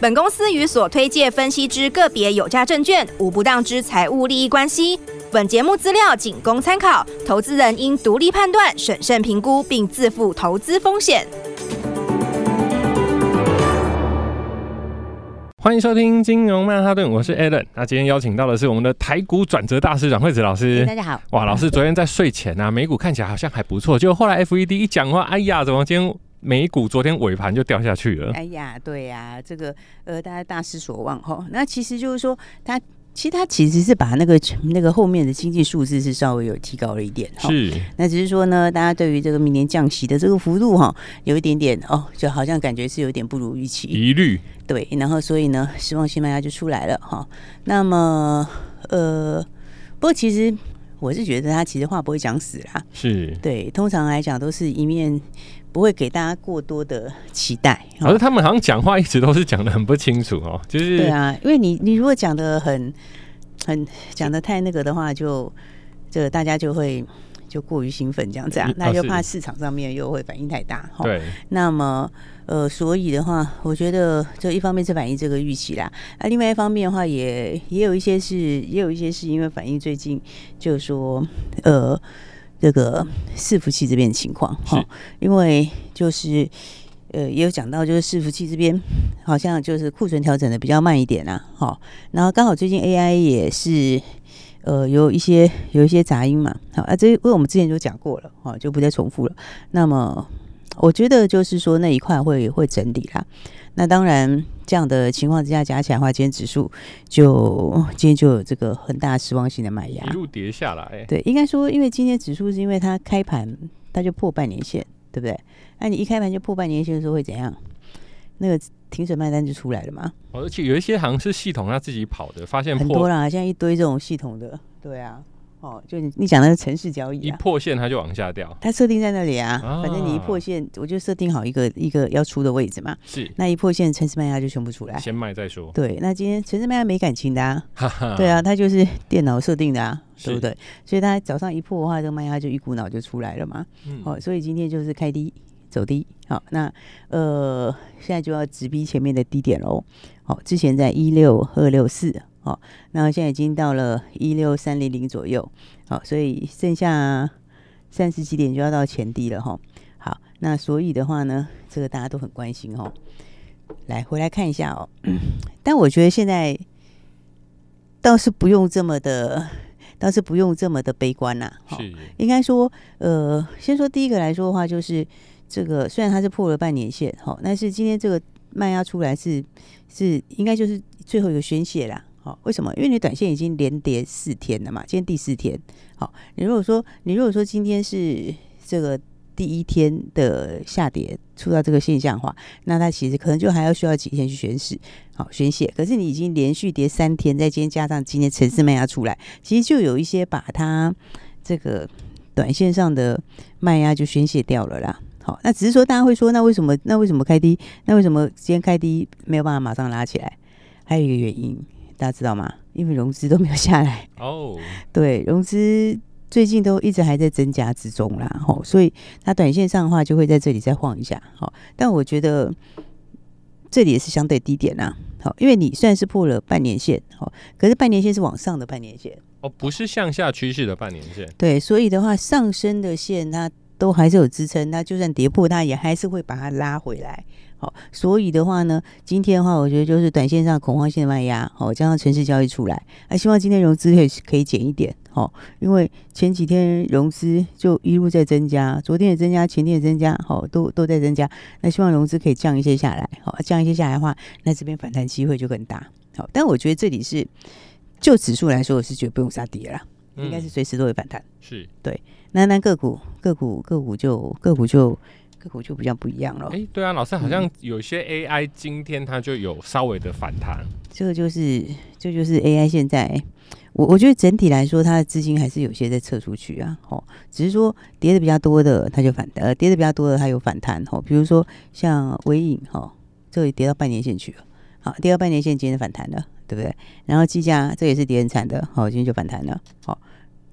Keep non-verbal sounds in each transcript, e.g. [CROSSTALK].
本公司与所推介分析之个别有价证券无不当之财务利益关系。本节目资料仅供参考，投资人应独立判断、审慎评估，并自负投资风险。欢迎收听金融曼哈顿，我是 Alan。那今天邀请到的是我们的台股转折大师阮惠子老师。大家好。哇，老师昨天在睡前啊，美股看起来好像还不错，结果后来 FED 一讲话，哎呀，怎么今天？美股昨天尾盘就掉下去了。哎呀，对呀、啊，这个呃，大家大失所望哈。那其实就是说，它其实它其实是把那个那个后面的经济数字是稍微有提高了一点。是。那只是说呢，大家对于这个明年降息的这个幅度哈，有一点点哦，就好像感觉是有点不如预期。疑虑。对，然后所以呢，失望性卖压就出来了哈。那么呃，不过其实我是觉得他其实话不会讲死啦。是。对，通常来讲都是一面。不会给大家过多的期待，可是他们好像讲话一直都是讲的很不清楚哦，就是对啊，因为你你如果讲的很很讲的太那个的话，就这个大家就会就过于兴奋这样子啊，那就怕市场上面又会反应太大哈。对，那么呃，所以的话，我觉得就一方面是反映这个预期啦，啊，另外一方面的话也，也也有一些是也有一些是因为反映最近就是说呃。这个伺服器这边的情况哈，因为就是呃也有讲到，就是伺服器这边好像就是库存调整的比较慢一点啊，好，然后刚好最近 AI 也是呃有一些有一些杂音嘛，好啊，这因为我们之前就讲过了，哈，就不再重复了。那么我觉得就是说那一块会会整理啦。那当然，这样的情况之下加起来的话，今天指数就今天就有这个很大失望性的买压，一路跌下来。对，应该说，因为今天指数是因为它开盘它就破半年线，对不对？那你一开盘就破半年线的时候会怎样？那个停损卖单就出来了嘛。而且有一些好像是系统它自己跑的，发现破很多啦，现在一堆这种系统的，对啊。哦，就你你讲的是城市交易，一破线它就往下掉，它设定在那里啊，反正你一破线，我就设定好一个一个要出的位置嘛。是，那一破线，城市卖家就全部出来，先卖再说。对，那今天城市卖家没感情的啊，对啊，它就是电脑设定的啊，对不对？所以它早上一破的话，这个卖压就一股脑就出来了嘛。哦，所以今天就是开低走低。好，那呃，现在就要直逼前面的低点喽。好，之前在一六二六四。好，那现在已经到了一六三零零左右，好，所以剩下三十几点就要到前低了哈。好，那所以的话呢，这个大家都很关心哦。来，回来看一下哦。[CLEARS THROAT] 但我觉得现在倒是不用这么的，倒是不用这么的悲观呐。是，应该说，呃，先说第一个来说的话，就是这个虽然它是破了半年线，好，但是今天这个卖压出来是是应该就是最后一个宣泄啦。好为什么？因为你短线已经连跌四天了嘛，今天第四天。好，你如果说你如果说今天是这个第一天的下跌出到这个现象的话，那它其实可能就还要需要几天去宣示，好宣泄。可是你已经连续跌三天，再今天加上今天城市卖压出来，其实就有一些把它这个短线上的卖压就宣泄掉了啦。好，那只是说大家会说，那为什么那为什么开低？那为什么今天开低没有办法马上拉起来？还有一个原因。大家知道吗？因为融资都没有下来哦。Oh. [LAUGHS] 对，融资最近都一直还在增加之中啦。吼，所以它短线上的话就会在这里再晃一下。好，但我觉得这里也是相对低点啦。好，因为你虽然是破了半年线，好，可是半年线是往上的半年线哦，不是向下趋势的半年线。对，所以的话，上升的线它都还是有支撑，那就算跌破，它也还是会把它拉回来。好，所以的话呢，今天的话，我觉得就是短线上恐慌性的卖压，好，加上城市交易出来，那希望今天融资可以可以减一点，好，因为前几天融资就一路在增加，昨天也增加，前天也增加，好，都都在增加，那希望融资可以降一些下来，好，降一些下来的话，那这边反弹机会就更大，好，但我觉得这里是就指数来说，我是觉得不用杀跌了，应该是随时都会反弹，是。对，那那个股个股个股就个股就。个股就比较不一样了。哎，对啊，老师好像有些 AI 今天它就有稍微的反弹，这个就是这就是 AI 现在。我我觉得整体来说，它的资金还是有些在撤出去啊，哦，只是说跌的比较多的，它就反弹；呃，跌的比较多的，它有反弹，哦，比如说像微影哦，这里跌到半年线去了，好，跌到半年线，今天反弹了，对不对？然后技嘉这也是跌很惨的，好，今天就反弹了，好，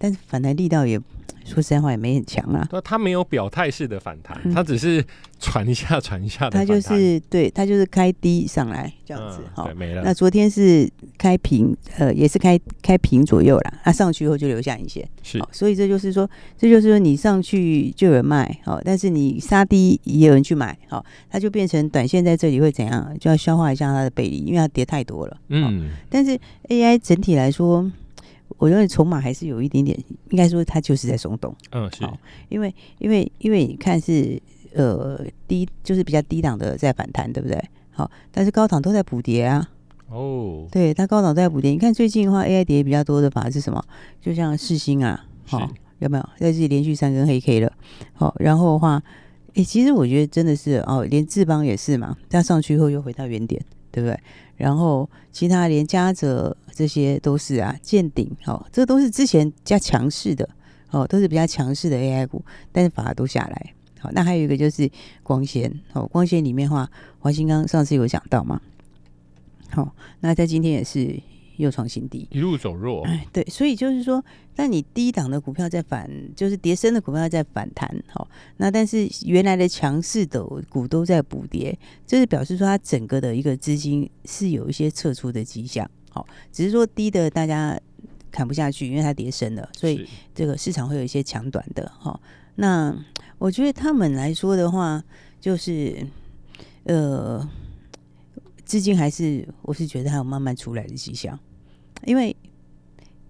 但是反弹力道也。说实在话也没很强啊，他没有表态式的反弹，他只是传一下传一下的。他就是对他就是开低上来这样子，好、嗯、没了。那昨天是开平，呃，也是开开平左右啦。它上去以后就留下影线，是。所以这就是说，这就是说你上去就有人卖，好，但是你杀低也有人去买，好，它就变成短线在这里会怎样？就要消化一下它的背离，因为它跌太多了。嗯。但是 AI 整体来说。我认为筹码还是有一点点，应该说它就是在松动。嗯，是，因为因为因为你看是呃低，就是比较低档的在反弹，对不对？好，但是高档都在补跌啊。哦，对，它高档都在补跌。你看最近的话，AI 跌比较多的反而是什么？就像世星啊，好，有没有在这里连续三根黑 K 了？好，然后的话，哎、欸，其实我觉得真的是哦，连智邦也是嘛，它上去以后又回到原点，对不对？然后其他连嘉泽这些都是啊，见顶哦，这都是之前加强势的哦，都是比较强势的 AI 股，但是反而都下来。好，那还有一个就是光纤哦，光纤里面的话，华新刚上次有讲到嘛，好，那在今天也是。又创新低，一路走弱。哎，对，所以就是说，那你低档的股票在反，就是跌深的股票在反弹，好，那但是原来的强势的股都在补跌，这是表示说它整个的一个资金是有一些撤出的迹象，好，只是说低的大家砍不下去，因为它跌深了，所以这个市场会有一些抢短的，哈。那我觉得他们来说的话，就是呃。资金还是，我是觉得还有慢慢出来的迹象，因为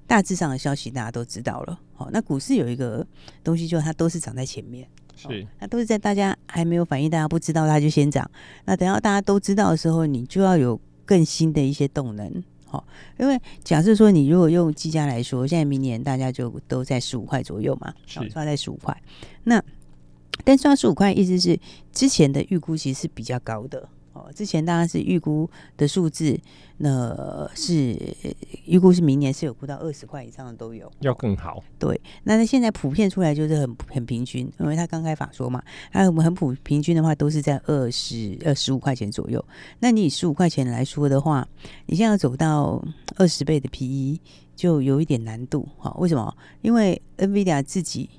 大致上的消息大家都知道了。好，那股市有一个东西，就它都是涨在前面，是它都是在大家还没有反应，大家不知道它就先涨。那等到大家都知道的时候，你就要有更新的一些动能。好，因为假设说你如果用计价来说，现在明年大家就都在十五块左右嘛，是抓在十五块。那但抓十五块，意思是之前的预估其实是比较高的。哦，之前当然是预估的数字，那是预估是明年是有估到二十块以上的都有，要更好。对，那那现在普遍出来就是很很平均，因为他刚开法说嘛，那我们很普平均的话都是在二十二十五块钱左右。那你以十五块钱来说的话，你现在要走到二十倍的 PE 就有一点难度。哦，为什么？因为 NVIDIA 自己，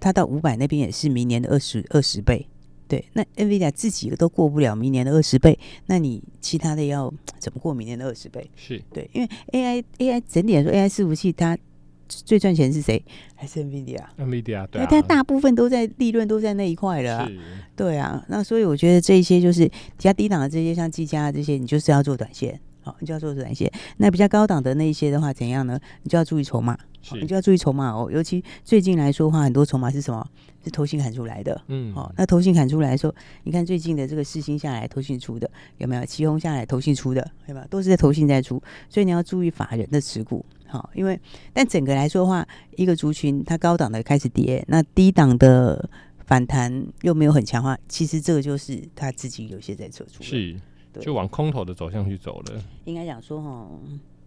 它到五百那边也是明年的二十二十倍。对，那 NVIDIA 自己都过不了明年的二十倍，那你其他的要怎么过明年的二十倍？是对，因为 AI AI 整体来说，AI 伺服器它最赚钱是谁？还是 NVIDIA？NVIDIA 对、啊，它大部分都在利润都在那一块了、对啊，那所以我觉得这一些就是比较低档的这些，像技嘉这些，你就是要做短线，好，你就要做短线。那比较高档的那一些的话，怎样呢？你就要注意筹码，你就要注意筹码哦。尤其最近来说的话，很多筹码是什么？是投信砍出来的，嗯，好、哦，那投信砍出来的时候，你看最近的这个四星下来，投信出的有没有？奇鋐下来，投信出的，对吧？都是在投信在出，所以你要注意法人的持股，好、哦，因为但整个来说的话，一个族群它高档的开始跌，那低档的反弹又没有很强化，其实这个就是他自己有些在撤出，是，就往空头的走向去走了。应该讲说，哈。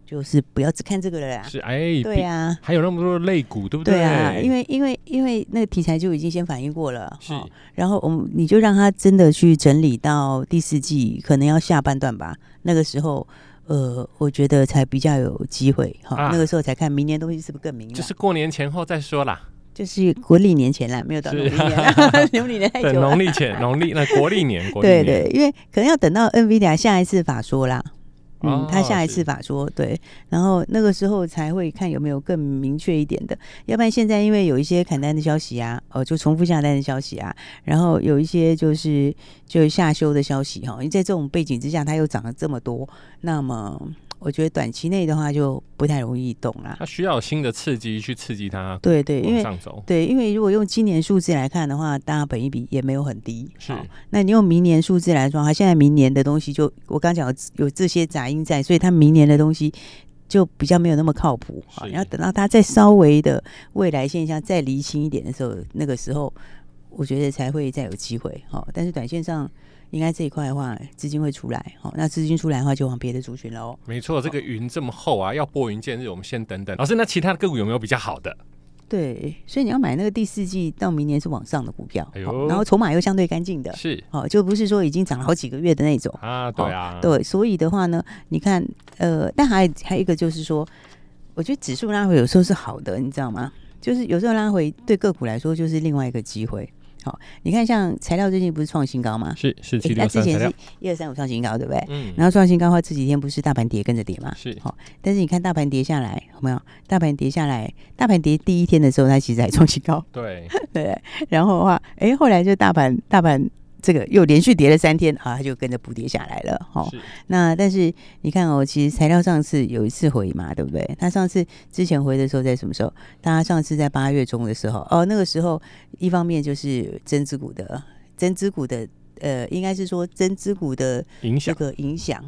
就是不要只看这个了啦。是哎，对呀、啊，还有那么多的类股，对不对？对啊，因为因为因为那个题材就已经先反应过了，是。然后我们你就让它真的去整理到第四季，可能要下半段吧。那个时候，呃，我觉得才比较有机会哈、啊。那个时候才看明年东西是不是更明。就是过年前后再说啦。就是国历年前啦，没有到农历年。[LAUGHS] 农历年太久了。农历前，农历 [LAUGHS] 那国历年，国历年。对对，因为可能要等到 NVIDIA 下一次法说啦。嗯，他下一次法说对，然后那个时候才会看有没有更明确一点的，要不然现在因为有一些砍单的消息啊，哦，就重复下单的消息啊，然后有一些就是就下修的消息哈，因为在这种背景之下，它又涨了这么多，那么。我觉得短期内的话就不太容易动啦。它需要新的刺激去刺激它。对对，因为对，因为如果用今年数字来看的话，大家本益比也没有很低。是。那你用明年数字来说，它现在明年的东西就我刚讲有这些杂音在，所以它明年的东西就比较没有那么靠谱。好，然后等到它再稍微的未来现象再厘清一点的时候，那个时候。我觉得才会再有机会。好，但是短线上应该这一块的话，资金会出来。好，那资金出来的话，就往别的族群喽。没错，这个云这么厚啊，要拨云见日，我们先等等。老师，那其他的个股有没有比较好的？对，所以你要买那个第四季到明年是往上的股票，然后筹码又相对干净的，是哦，就不是说已经涨了好几个月的那种啊，对啊，对，所以的话呢，你看，呃，但还还有一个就是说，我觉得指数拉回有时候是好的，你知道吗？就是有时候拉回对个股来说就是另外一个机会。好，你看像材料最近不是创新高吗？是是七六三，那之前是一二三五创新高，对不对？嗯。然后创新高的话，这几天不是大盘跌跟着跌吗？是。好，但是你看大盘跌下来，有没有？大盘跌下来，大盘跌第一天的时候，它其实还创新高。对 [LAUGHS] 对。然后的话，哎，后来就大盘大盘。这个又连续跌了三天啊，它就跟着补跌下来了。哦，那但是你看哦，其实材料上次有一次回嘛，对不对？它上次之前回的时候在什么时候？大家上次在八月中的时候哦，那个时候一方面就是增资股的增资股的呃，应该是说增资股的影响这个影响，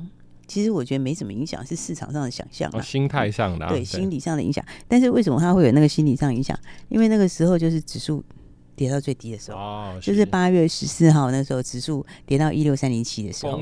其实我觉得没什么影响，是市场上的想象啊，心态上的对心理上的影响。但是为什么它会有那个心理上影响？因为那个时候就是指数。跌到最低的时候，哦、是就是八月十四号那时候，指数跌到一六三零七的时候，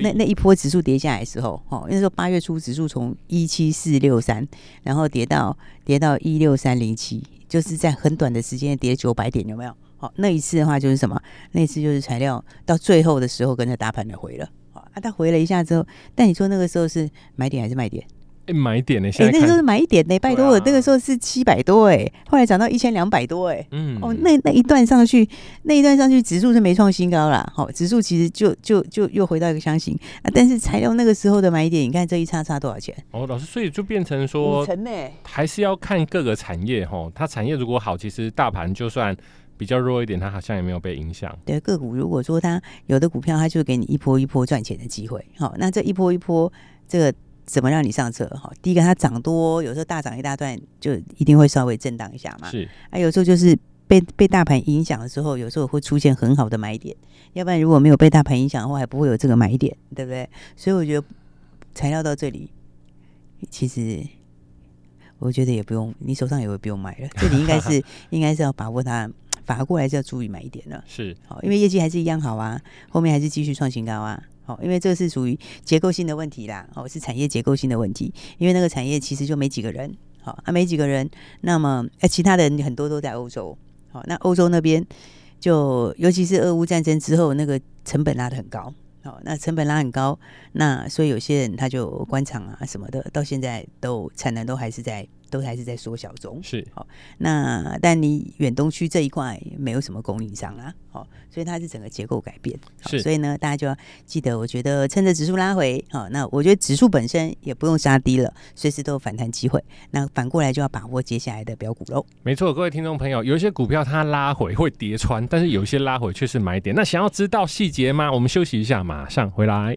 那那一波指数跌下来的时候，哦，那时候八月初指数从一七四六三，然后跌到跌到一六三零七，就是在很短的时间跌九百点，有没有？好，那一次的话就是什么？那一次就是材料到最后的时候跟着大盘的回了，啊，它回了一下之后，但你说那个时候是买点还是卖点？买点呢？哎、欸，那时候是买一点呢，拜托我、啊、那个时候是七百多哎，后来涨到一千两百多哎，嗯，哦，那那一段上去，那一段上去，指数是没创新高啦。好、哦，指数其实就就就又回到一个箱型啊。但是材料那个时候的买点，你看这一差差多少钱？哦，老师，所以就变成说，还是要看各个产业哈。它产业如果好，其实大盘就算比较弱一点，它好像也没有被影响。对，个股如果说它有的股票，它就给你一波一波赚钱的机会。好、哦，那这一波一波这个。怎么让你上车？哈，第一个它涨多，有时候大涨一大段，就一定会稍微震荡一下嘛。是，啊，有时候就是被被大盘影响的时候，有时候会出现很好的买点。要不然如果没有被大盘影响的话，还不会有这个买点，对不对？所以我觉得材料到这里，其实我觉得也不用，你手上也会不用买了。[LAUGHS] 这里应该是应该是要把握它，反而过来是要注意买一点了。是，好，因为业绩还是一样好啊，后面还是继续创新高啊。哦因为这是属于结构性的问题啦，哦，是产业结构性的问题。因为那个产业其实就没几个人，好，啊，没几个人，那么哎，其他的人很多都在欧洲，好，那欧洲那边就尤其是俄乌战争之后，那个成本拉得很高，好，那成本拉很高，那所以有些人他就关厂啊什么的，到现在都产能都还是在。都还是在缩小中，是好。那但你远东区这一块没有什么供应商啊，好，所以它是整个结构改变。是，所以呢，大家就要记得，我觉得趁着指数拉回，好，那我觉得指数本身也不用杀低了，随时都有反弹机会。那反过来就要把握接下来的标股喽。没错，各位听众朋友，有一些股票它拉回会跌穿，但是有一些拉回却是买点。那想要知道细节吗？我们休息一下，马上回来。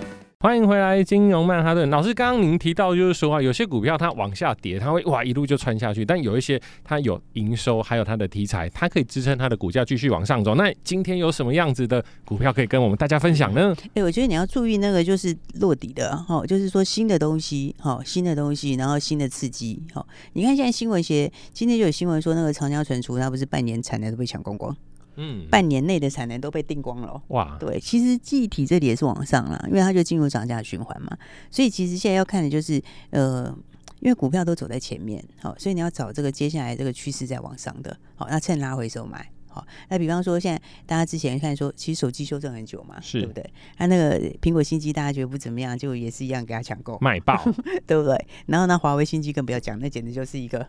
欢迎回来，金融曼哈顿老师。刚刚您提到，就是说啊，有些股票它往下跌，它会哇一路就穿下去；但有一些它有营收，还有它的题材，它可以支撑它的股价继续往上走。那今天有什么样子的股票可以跟我们大家分享呢？哎、我觉得你要注意那个就是落底的哈，就是说新的东西哈，新的东西，然后新的刺激哈。你看现在新闻写，今天就有新闻说那个长江存储，它不是半年产能都被抢光光。嗯，半年内的产能都被订光了。哇，对，其实记忆体这里也是往上了，因为它就进入涨价循环嘛。所以其实现在要看的就是，呃，因为股票都走在前面，好，所以你要找这个接下来这个趋势在往上的，好，那趁拉回时候买，好。那比方说现在大家之前看说，其实手机修正很久嘛，是对不对？那那个苹果新机大家觉得不怎么样，就也是一样给他抢购卖爆，[LAUGHS] 对不对？然后呢，华为新机更不要讲，那简直就是一个。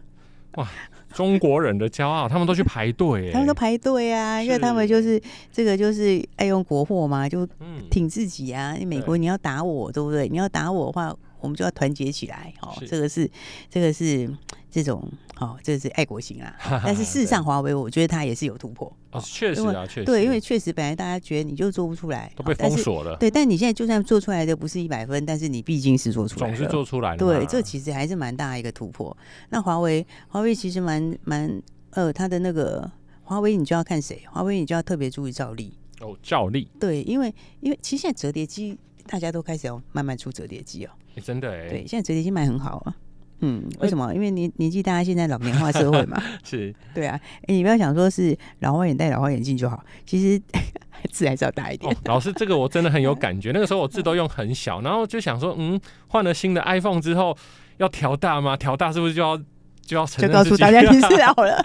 哇，中国人的骄傲，他们都去排队，他们都排队啊，因为他们就是这个就是爱用国货嘛，就挺自己啊。嗯、美国你要打我，对不对？你要打我的话。我们就要团结起来，哦，这个是这个是这种，哦，这是爱国心啊。[LAUGHS] 但是事实上，华为我觉得它也是有突破，哦，确实啊，确实，对，因为确实本来大家觉得你就做不出来，都被封锁了，对。但你现在就算做出来的不是一百分，但是你毕竟是做出来了，总是做出来了，对，这其实还是蛮大一个突破。那华为，华为其实蛮蛮，呃，它的那个华为，你就要看谁？华为你就要特别注意照例哦，照例，对，因为因为其实现在折叠机大家都开始要慢慢出折叠机哦。欸、真的哎、欸，对，现在折叠机卖很好啊。嗯，为什么？因为年年纪大，现在老年化社会嘛。[LAUGHS] 是，对啊。哎，你不要想说是老花眼戴老花眼镜就好，其实 [LAUGHS] 字还是要大一点。哦。老师，这个我真的很有感觉。那个时候我字都用很小，然后就想说，嗯，换了新的 iPhone 之后要调大吗？调大是不是就要？就要就告诉大家你是老了，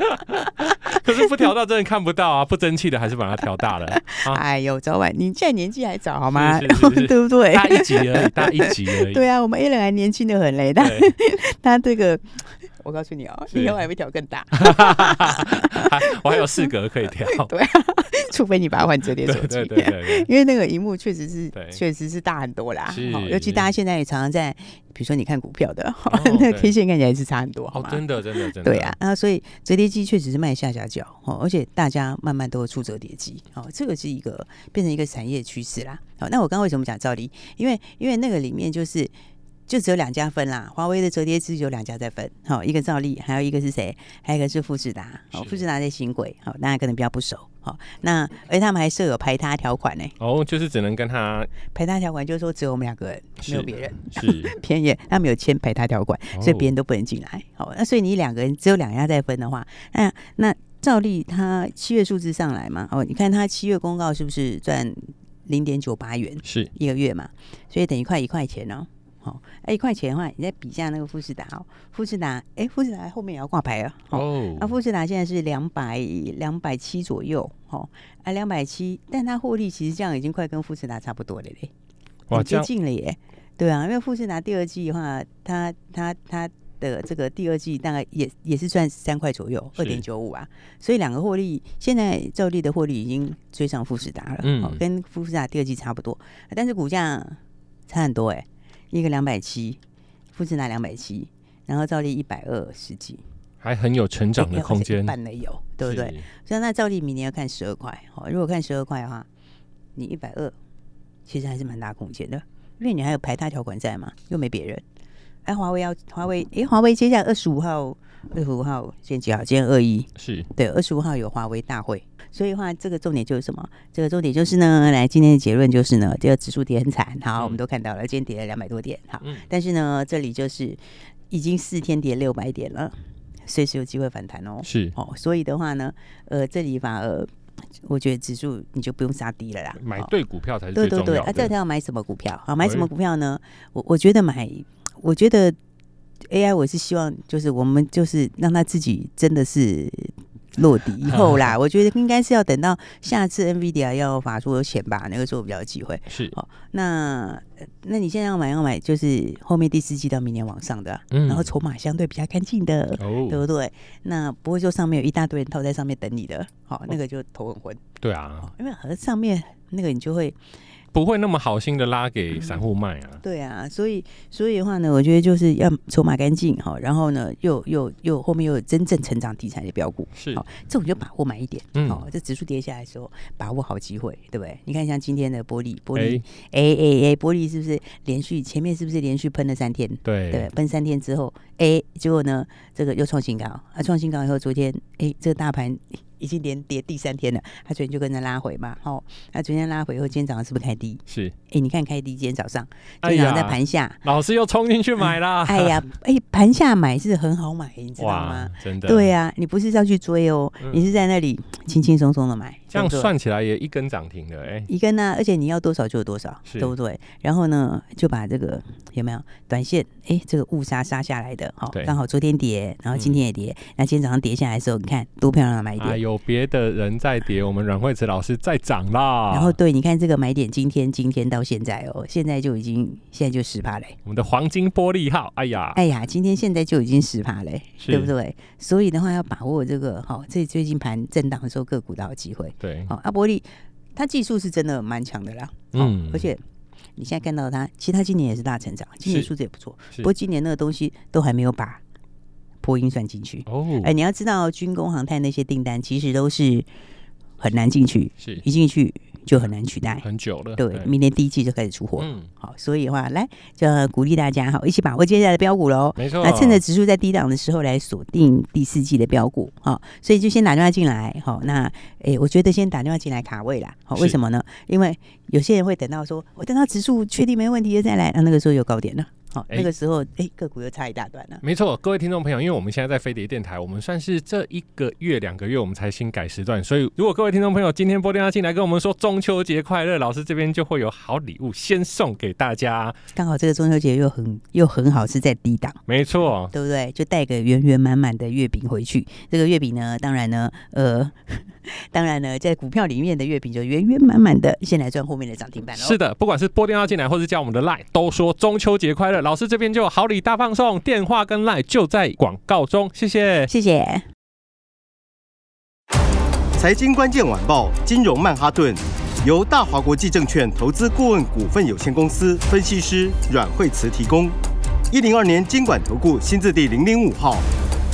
[LAUGHS] 可是不调大真的看不到啊！不争气的还是把它调大了。啊、哎呦，早晚你现在年纪还早好吗？是是是是 [LAUGHS] 对不对？大一级而已，大一级而已。[LAUGHS] 对啊，我们 A 人还年轻的很嘞，但他这个。我告诉你哦，以后还会调更大，我还有四格可以调。对，除非你把它换折叠手机，对对对，因为那个荧幕确实是确实是大很多啦。尤其大家现在也常常在，比如说你看股票的，[LAUGHS] 那个 K 线看起来是差很多，好吗？真的真的真的。对啊，那所以折叠机确实是卖下下脚哦，而且大家慢慢都会出折叠机哦，这个是一个变成一个产业趋势啦。好，那我刚刚为什么讲兆利？因为因为那个里面就是。就只有两家分啦，华为的折叠机有两家在分，好，一个兆利，还有一个是谁？还有一个是富士达，好，富士达在新贵，好，大家可能比较不熟，好，那而且他们还设有排他条款呢，哦，就是只能跟他排他条款，就是说只有我们两个人，没有别人，是。[LAUGHS] 便宜，他们有签排他条款，所以别人都不能进来，好，那所以你两个人只有两家在分的话，那那照例他七月数字上来嘛，哦，你看他七月公告是不是赚零点九八元，是一个月嘛，所以等于快一块钱哦。哦，哎，一块钱的话，你再比一下那个富士达哦，富士达，哎，富士达后面也要挂牌啊。哦，那富士达现在是两百两百七左右，哦，啊，两百七，但它获利其实这样已经快跟富士达差不多了嘞，哇接近了耶。对啊，因为富士达第二季的话，它它它的这个第二季大概也也是赚三块左右，二点九五啊，所以两个获利，现在照例的获利已经追上富士达了，嗯，跟富士达第二季差不多，但是股价差很多哎。一个两百七，富士达两百七，然后照例一百二十几，还很有成长的空间，半的有，对不对？所以那照例明年要看十二块，好，如果看十二块的话，你一百二，其实还是蛮大空间的，因为你还有排他条款在嘛，又没别人。哎，华为要华为，哎，华为接下来二十五号，二十五号今天几号？今天二一，是对，二十五号有华为大会。所以的话，这个重点就是什么？这个重点就是呢，来今天的结论就是呢，这个指数跌很惨。好，我们都看到了，今天跌了两百多点。好，但是呢，这里就是已经四天跌六百点了，随时有机会反弹哦。是哦，所以的话呢，呃，这里反而我觉得指数你就不用杀低了啦，买对股票才是最重要的。对对对，啊，这条要买什么股票？好，买什么股票呢？我我觉得买，我觉得 AI，我是希望就是我们就是让他自己真的是。落底以后啦，[LAUGHS] 我觉得应该是要等到下次 NVIDIA 要发出钱吧，那个时候比较有机会。是哦，那那你现在要买要买，就是后面第四季到明年往上的，嗯、然后筹码相对比较干净的，哦、对不对？那不会说上面有一大堆人套在上面等你的，好、哦，那个就头很昏。对啊，因为和上面那个你就会。不会那么好心的拉给散户卖啊、嗯？对啊，所以所以的话呢，我觉得就是要筹码干净哈，然后呢，又又又后面又有真正成长题材的标股，是好，这种就把握买一点，嗯，好，这指数跌下来的时候，把握好机会，对不对？你看像今天的玻璃，玻璃，哎哎哎，玻璃是不是连续前面是不是连续喷了三天？对对，喷三天之后，哎，结果呢，这个又创新高，啊，创新高以后，昨天哎，这个大盘。已经连跌第三天了，他昨天就跟着拉回嘛，好，那昨天拉回以后，今天早上是不是开低？是，哎，你看开低，今天早上，今天早上在盘下，老师又冲进去买啦。哎呀，哎，盘下买是很好买，你知道吗？真的，对呀，你不是要去追哦，你是在那里 [TSK] 轻轻松松的买，这样算起来也一根涨停的，哎，一根呢，而且你要多少就有多少，对不对？然后呢，就把这个有没有短线？哎，这个误杀杀下来的，好，刚好昨天跌，然后今天也跌，那今天早上跌下来的时候，你看多漂亮的买点。有别的人在跌，我们阮慧慈老师在涨啦。然后对，你看这个买点，今天今天到现在哦，现在就已经现在就十趴嘞。我们的黄金玻璃号，哎呀，哎呀，今天现在就已经十趴嘞，对不对？所以的话要把握这个，好，这最近盘震荡的时候个股都有机会。对，好，阿玻璃它技术是真的蛮强的啦，嗯，而且你现在看到它，其实它今年也是大成长，今年数字也不错。不过今年那个东西都还没有把。波音算进去哦，哎，你要知道军工航太那些订单其实都是很难进去，是一进去就很难取代，很久了。对，明年第一季就开始出货，嗯，好，所以的话，来就要鼓励大家哈，一起把握接下来的标股喽。没错，那趁着指数在低档的时候来锁定第四季的标股，好，所以就先打电话进来，好，那哎，我觉得先打电话进来卡位啦，好，为什么呢？因为有些人会等到说我等到指数确定没问题了再来，那那个时候有高点了。好，那个时候哎，个股又差一大段了。没错，各位听众朋友，因为我们现在在飞碟电台，我们算是这一个月两个月我们才新改时段，所以如果各位听众朋友今天拨电话进来跟我们说中秋节快乐，老师这边就会有好礼物先送给大家。刚好这个中秋节又很又很好，是在低档，没错，对不对？就带个圆圆满满的月饼回去。这个月饼呢，当然呢，呃。当然呢，在股票里面的月饼就圆圆满满的，先来赚后面的涨停板喽。是的，不管是拨电话进来，或是加我们的 Line，都说中秋节快乐。老师这边就好礼大放送，电话跟 Line 就在广告中。谢谢，谢谢。财经关键晚报，金融曼哈顿，由大华国际证券投资顾问股份有限公司分析师阮慧慈提供。一零二年金管投顾新字第零零五号。